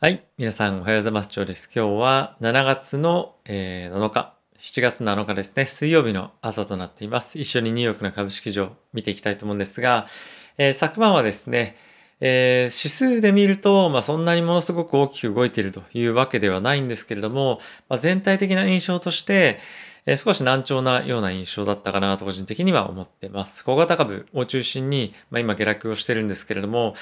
はい。皆さんおはようございます。長です。今日は7月の、えー、7日、7月7日ですね。水曜日の朝となっています。一緒にニューヨークの株式場見ていきたいと思うんですが、えー、昨晩はですね、えー、指数で見ると、まあ、そんなにものすごく大きく動いているというわけではないんですけれども、まあ、全体的な印象として、え、少し難聴なような印象だったかなと個人的には思ってます。小型株を中心に、まあ、今下落をしてるんですけれども、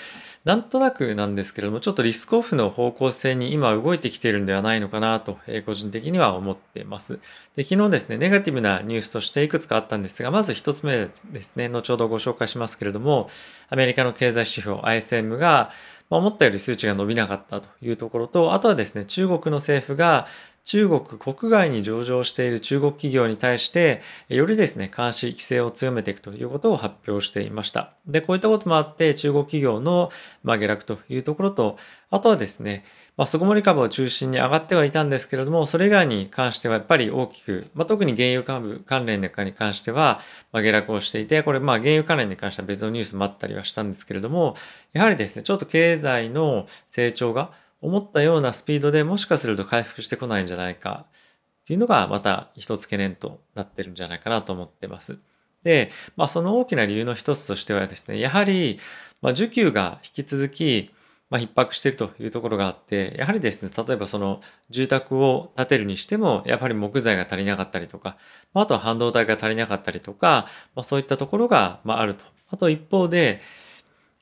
なんとなくなんですけれども、ちょっとリスクオフの方向性に今動いてきてるんではないのかなと、え、個人的には思ってます。で昨日ですね、ネガティブなニュースとしていくつかあったんですが、まず一つ目ですね、後ほどご紹介しますけれども、アメリカの経済指標 ISM が、まあ、思ったより数値が伸びなかったというところと、あとはですね、中国の政府が中国国外に上場している中国企業に対して、よりですね、監視、規制を強めていくということを発表していました。で、こういったこともあって、中国企業の、まあ、下落というところと、あとはですね、まあ、巣ごもり株を中心に上がってはいたんですけれども、それ以外に関してはやっぱり大きく、まあ、特に原油株関連かに関しては、まあ、下落をしていて、これ、まあ、原油関連に関しては別のニュースもあったりはしたんですけれども、やはりですね、ちょっと経済の成長が思ったようなスピードでもしかすると回復してこないんじゃないかっていうのが、また一つ懸念となってるんじゃないかなと思ってます。で、まあ、その大きな理由の一つとしてはですね、やはり、まあ、需給が引き続き、まあ、逼迫しているというところがあって、やはりですね、例えばその住宅を建てるにしても、やっぱり木材が足りなかったりとか、まあ、あとは半導体が足りなかったりとか、まあ、そういったところが、まあ、あると。あと一方で、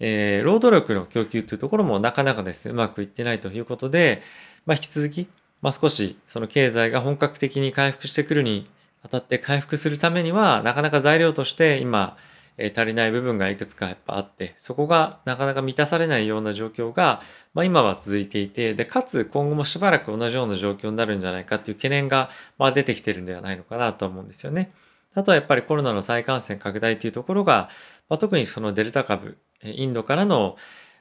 えー、労働力の供給というところもなかなかですね、うまくいってないということで、まあ、引き続き、まあ、少しその経済が本格的に回復してくるにあたって回復するためには、なかなか材料として今、え足りない部分がいくつかやっぱあって、そこがなかなか満たされないような状況が、まあ、今は続いていて、で、かつ今後もしばらく同じような状況になるんじゃないかっていう懸念が、まあ、出てきてるんではないのかなと思うんですよね。あとはやっぱりコロナの再感染拡大というところが、まあ、特にそのデルタ株、インドからの、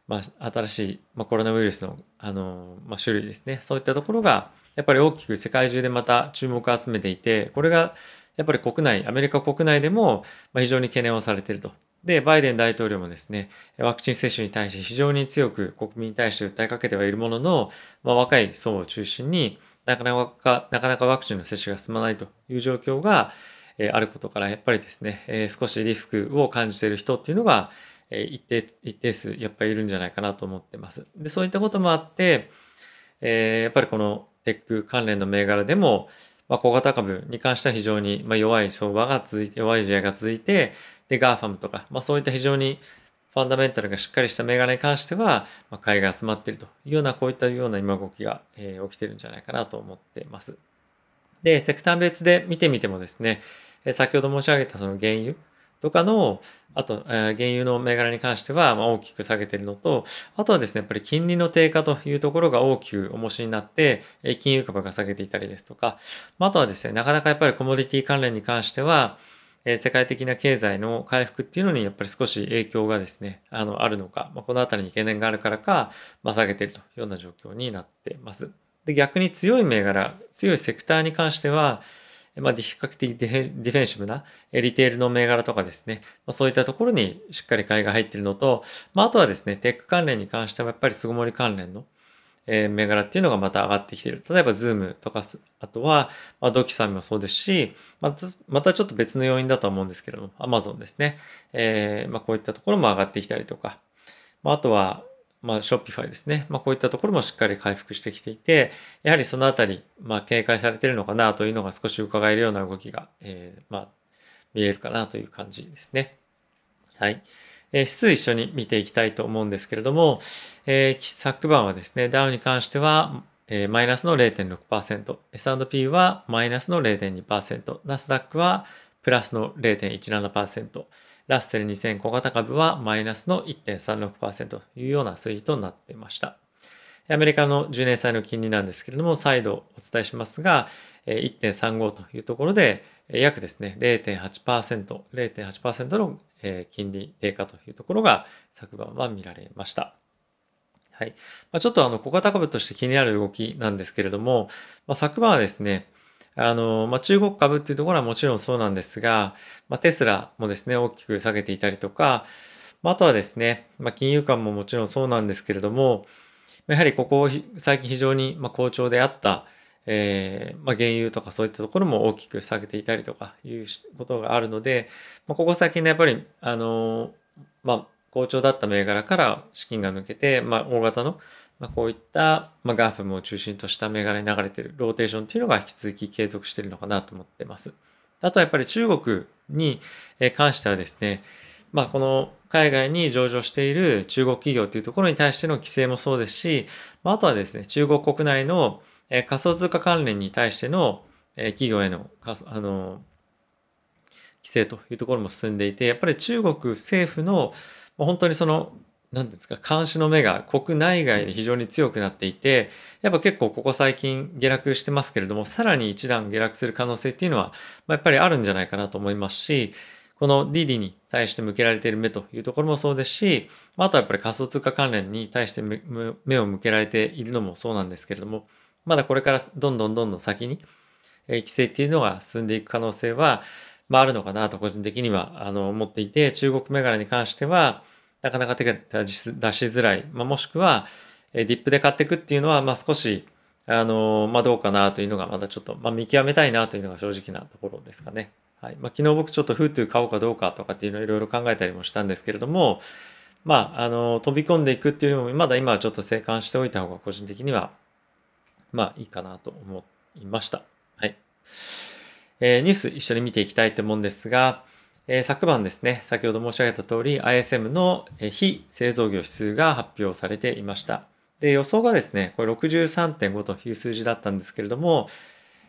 まあ、新しい、まあ、コロナウイルスの、あの、まあ、種類ですね。そういったところが、やっぱり大きく世界中でまた注目を集めていて、これがやっぱり国内、アメリカ国内でも非常に懸念をされていると。で、バイデン大統領もですね、ワクチン接種に対して非常に強く国民に対して訴えかけてはいるものの、まあ、若い層を中心になかなか、なかなかワクチンの接種が進まないという状況が、えあることから、やっぱりですね、え少しリスクを感じている人っていうのが、え一定、一定数やっぱりいるんじゃないかなと思ってます。で、そういったこともあって、えやっぱりこのテック関連の銘柄でも、まあ、小型株に関しては非常にま弱い相場が続いて、弱い地合いが続いて、で、 GAFAM とか、まあ、そういった非常にファンダメンタルがしっかりした銘柄に関しては、まあ、買いが集まっているというような、こういったような今動きが、えー、起きてるんじゃないかなと思ってます。で、セクター別で見てみてもですね、先ほど申し上げたその原油とかの、あと、えー原油の銘柄に関しては、ま大きく下げているのと、あとはですね、やっぱり金利の低下というところが大きく重しになって、え金融株が下げていたりですとか、まあ、とはですね、なかなかやっぱりコモディティ関連に関しては、え世界的な経済の回復っていうのにやっぱり少し影響がですね、あの、あるのか、まあ、このあたりに懸念があるからか、まあ、下げているというような状況になっています。で、逆に強い銘柄、強いセクターに関しては、まあ、比較的ディフェンシブなリテールの銘柄とかですね、まあ、そういったところにしっかり買いが入っているのと、まあ、あとはですね、テック関連に関してはやっぱり巣ごもり関連の銘柄っていうのがまた上がってきている。例えば、ズームとか、あとは、まあ、ドキュサインもそうですし、また、またちょっと別の要因だとは思うんですけれども、アマゾンですね。えー、まあ、こういったところも上がってきたりとか、まあ、あとは、まあ、ショッピファイですね。まあ、こういったところもしっかり回復してきていて、やはりそのあたり、まあ、警戒されているのかなというのが少し伺えるような動きが、えー、まあ、見えるかなという感じですね。はい。えー、指数一緒に見ていきたいと思うんですけれども、えー、昨晩はですね、ダウンに関しては、えー、マイナスの0.6%、S&P はマイナスの0.2%、ナスダックはプラスの0.17%、ラッセル2000小型株はマイナスの1.36%というような推移となっていました。アメリカの10年債の金利なんですけれども、再度お伝えしますが、1.35というところで、約ですね、0.8%、0.8%の金利低下というところが昨晩は見られました。はい。まあ、ちょっとあの小型株として気になる動きなんですけれども、まあ、昨晩はですね、あの、まあ、中国株っていうところはもちろんそうなんですが、まあ、テスラもですね、大きく下げていたりとか、まあ、あとはですね、まあ、金融間ももちろんそうなんですけれども、やはりここ最近非常に好調であった、えー、まあ、原油とかそういったところも大きく下げていたりとかいうことがあるので、まあ、ここ最近ね、やっぱり、あのまあ、好調だった銘柄から資金が抜けて、まあ、大型の、まあ、こういった、まあ、ガーフムを中心とした銘柄に流れているローテーションっていうのが引き続き継続しているのかなと思ってます。あとはやっぱり中国に関してはですね、まあ、この海外に上場している中国企業というところに対しての規制もそうですし、まあ、あとはですね、中国国内の仮想通貨関連に対しての企業へのあの規制というところも進んでいて、やっぱり中国政府の本当にその何ですか監視の目が国内外で非常に強くなっていてやっぱ結構ここ最近下落してますけれどもさらに一段下落する可能性っていうのは、まあ、やっぱりあるんじゃないかなと思いますしこの DD に対して向けられている目というところもそうですしあとはやっぱり仮想通貨関連に対して目を向けられているのもそうなんですけれどもまだこれからどんどんどんどん先に規制っていうのが進んでいく可能性は、まあ、あるのかなと個人的にはあの思っていて中国銘柄に関してはなかなか手が出しづらい、まあ、もしくは、ディップで買っていくっていうのは、まあ、少し、あのまあ、どうかなというのがまだちょっと、まあ、見極めたいなというのが正直なところですかね。はいまあ、昨日僕ちょっとフートゥー買おうかどうかとかっていうのをいろいろ考えたりもしたんですけれども、まあ、あの飛び込んでいくっていうのもまだ今はちょっと静観しておいた方が個人的にはまあいいかなと思いました。はい。えー、ニュース一緒に見ていきたいと思うんですが、えー、昨晩ですね、先ほど申し上げた通り ISM の非製造業指数が発表されていました。で、予想がですね、これ63.5という数字だったんですけれども、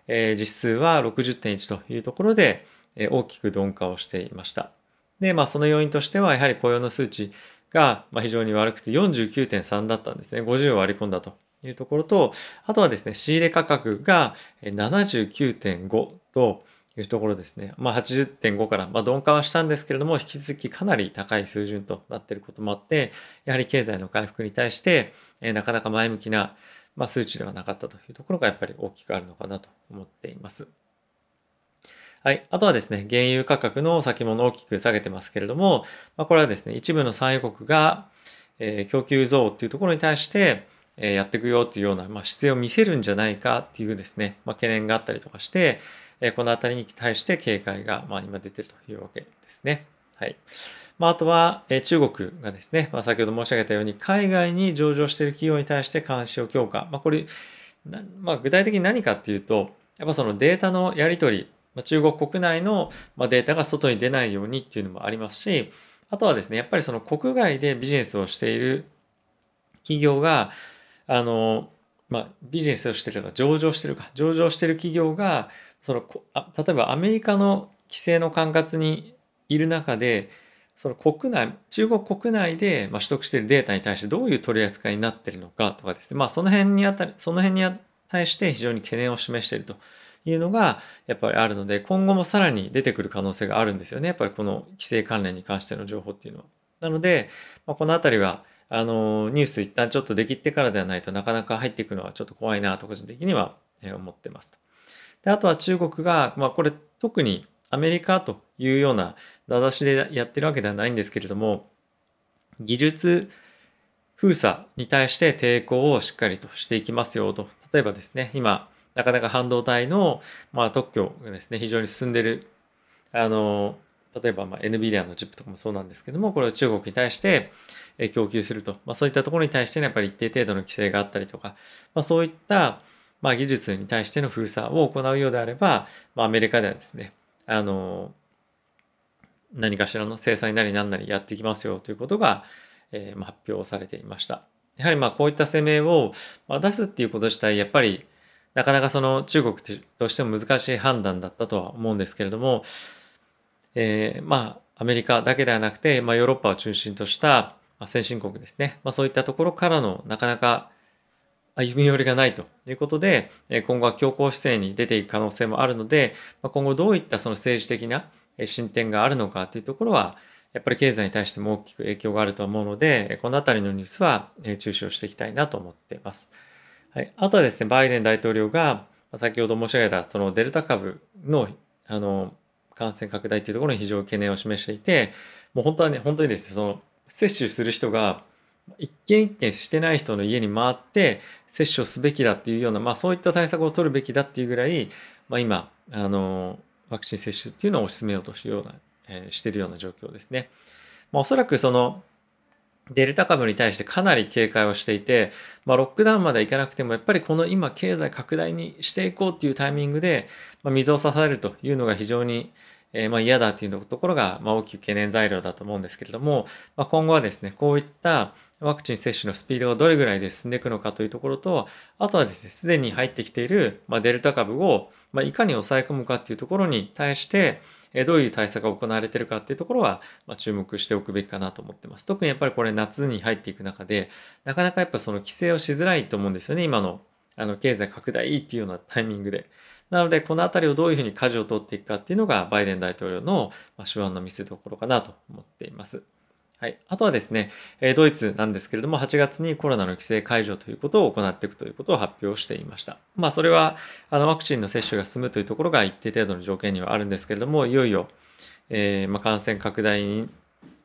えー、実数は60.1というところで、えー、大きく鈍化をしていました。で、まあその要因としては、やはり雇用の数値が非常に悪くて49.3だったんですね。50を割り込んだというところと、あとはですね、仕入れ価格が79.5と、いうところですね。まあ、80.5から、まあ、鈍化はしたんですけれども、引き続きかなり高い水準となっていることもあって、やはり経済の回復に対して、えー、なかなか前向きな、まあ、数値ではなかったというところがやっぱり大きくあるのかなと思っています。はい。あとはですね、原油価格の先物を大きく下げてますけれども、まあ、これはですね、一部の産油国が、えー、供給増っていうところに対して、えー、やっていくよっていうような、まあ、姿勢を見せるんじゃないかっていうですね、まあ、懸念があったりとかして、えこの辺りに対して警戒が、ま、今出てるというわけですね。はい。まあ、あとは、え中国がですね、まあ、先ほど申し上げたように、海外に上場している企業に対して監視を強化。まあ、これ、まあ、具体的に何かっていうと、やっぱそのデータのやり取り、まあ、中国国内のデータが外に出ないようにっていうのもありますし、あとはですね、やっぱりその国外でビジネスをしている企業が、あの、まあ、ビジネスをしているか、上場してるか、上場してる企業が、そのあ例えばアメリカの規制の管轄にいる中でその国内中国国内で、まあ、取得しているデータに対してどういう取り扱いになっているのかとかですねまあその辺にあたりその辺に対して非常に懸念を示しているというのがやっぱりあるので今後もさらに出てくる可能性があるんですよねやっぱりこの規制関連に関しての情報っていうのは。なので、まあ、この辺りはあのニュース一旦ちょっとできてからではないとなかなか入っていくのはちょっと怖いなと個人的には思ってますと。であとは中国が、まあ、これ特にアメリカというような名指しでやってるわけではないんですけれども技術封鎖に対して抵抗をしっかりとしていきますよと。例えばですね今なかなか半導体の、まあ、特許がですね非常に進んでるあの例えば、まあ、NVIDIA のチップとかもそうなんですけどもこれを中国に対して供給すると、まあ、そういったところに対して、ね、やっぱり一定程度の規制があったりとか、まあ、そういったまあ、技術に対しての封鎖を行うようであれば、まあ、アメリカではですね、あの、何かしらの制裁なり何なりやっていきますよということが、えー、発表されていました。やはりまあこういった声明を出すっていうこと自体やっぱりなかなかその中国としても難しい判断だったとは思うんですけれども、えー、まあアメリカだけではなくて、まあ、ヨーロッパを中心とした先進国ですね、まあ、そういったところからのなかなか歩み寄りがないということで、今後は強硬姿勢に出ていく可能性もあるので、今後どういったその政治的な進展があるのかというところは、やっぱり経済に対しても大きく影響があると思うので、このあたりのニュースは注視をしていきたいなと思っています。はい、あとはですね、バイデン大統領が、先ほど申し上げたそのデルタ株のあの感染拡大というところに非常に懸念を示していて、もう本当はね、本当にですね、その接種する人が一件一件してない人の家に回って接種をすべきだっていうような、まあ、そういった対策を取るべきだっていうぐらい、まあ、今あのワクチン接種っていうのを推し進めようとしような、えー、してるような状況ですね。まあ、おそらくそのデルタ株に対してかなり警戒をしていて、まあ、ロックダウンまでいかなくてもやっぱりこの今経済拡大にしていこうっていうタイミングで、まあ、水を刺されるというのが非常に、えー、まあ嫌だっていうところが、まあ、大きく懸念材料だと思うんですけれども、まあ、今後はですねこういったワクチン接種のスピードがどれぐらいで進んでいくのかというところとあとはですねすでに入ってきている、ま、デルタ株を、ま、いかに抑え込むかっていうところに対してどういう対策が行われているかっていうところは、ま注目しておくべきかなと思ってます。特にやっぱりこれ夏に入っていく中で、なかなかやっぱその規制をしづらいと思うんですよね、今のあの経済拡大っていうようなタイミングで。なので、このあたりをどういうふうに舵を取っていくかっていうのが、バイデン大統領の手腕の見せ所かなと思っています。はい、あとはですね、ドイツなんですけれども、8月にコロナの規制解除ということを行っていくということを発表していました。まあ、それはあのワクチンの接種が進むというところが一定程度の条件にはあるんですけれども、いよいよ、えー、まあ、感染拡大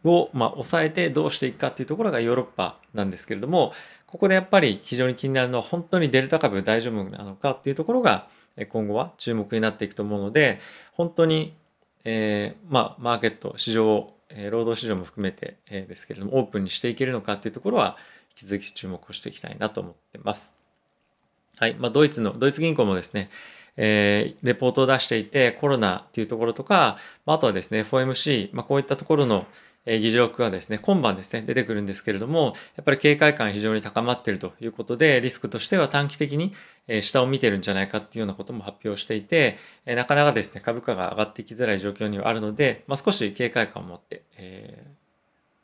を、まあ、抑えてどうしていくかっていうところがヨーロッパなんですけれども、ここでやっぱり非常に気になるのは本当にデルタ株大丈夫なのかっていうところが今後は注目になっていくと思うので、本当に、えー、まあ、マーケット、市場をえ労働市場も含めて、えですけれどもオープンにしていけるのかっていうところは引き続き注目をしていきたいなと思ってます。はい。まあ、ドイツの、ドイツ銀行もですね、えー、レポートを出していて、コロナっていうところとか、まあ、とはですね、FOMC、まあ、こういったところの、議事録がですね、今晩ですね、出てくるんですけれども、やっぱり警戒感非常に高まっているということで、リスクとしては短期的に下を見てるんじゃないかっていうようなことも発表していて、なかなかですね、株価が上がっていきづらい状況にはあるので、まあ、少し警戒感を持って、え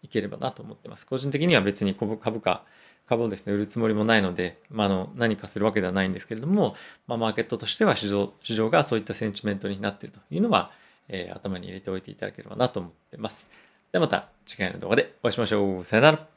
ー、いければなと思ってます。個人的には別に株価、株をですね、売るつもりもないので、まあ、の何かするわけではないんですけれども、まあ、マーケットとしては市場市場がそういったセンチメントになっているというのは、えー、頭に入れておいていただければなと思ってます。ではまた次回の動画でお会いしましょう。さよなら。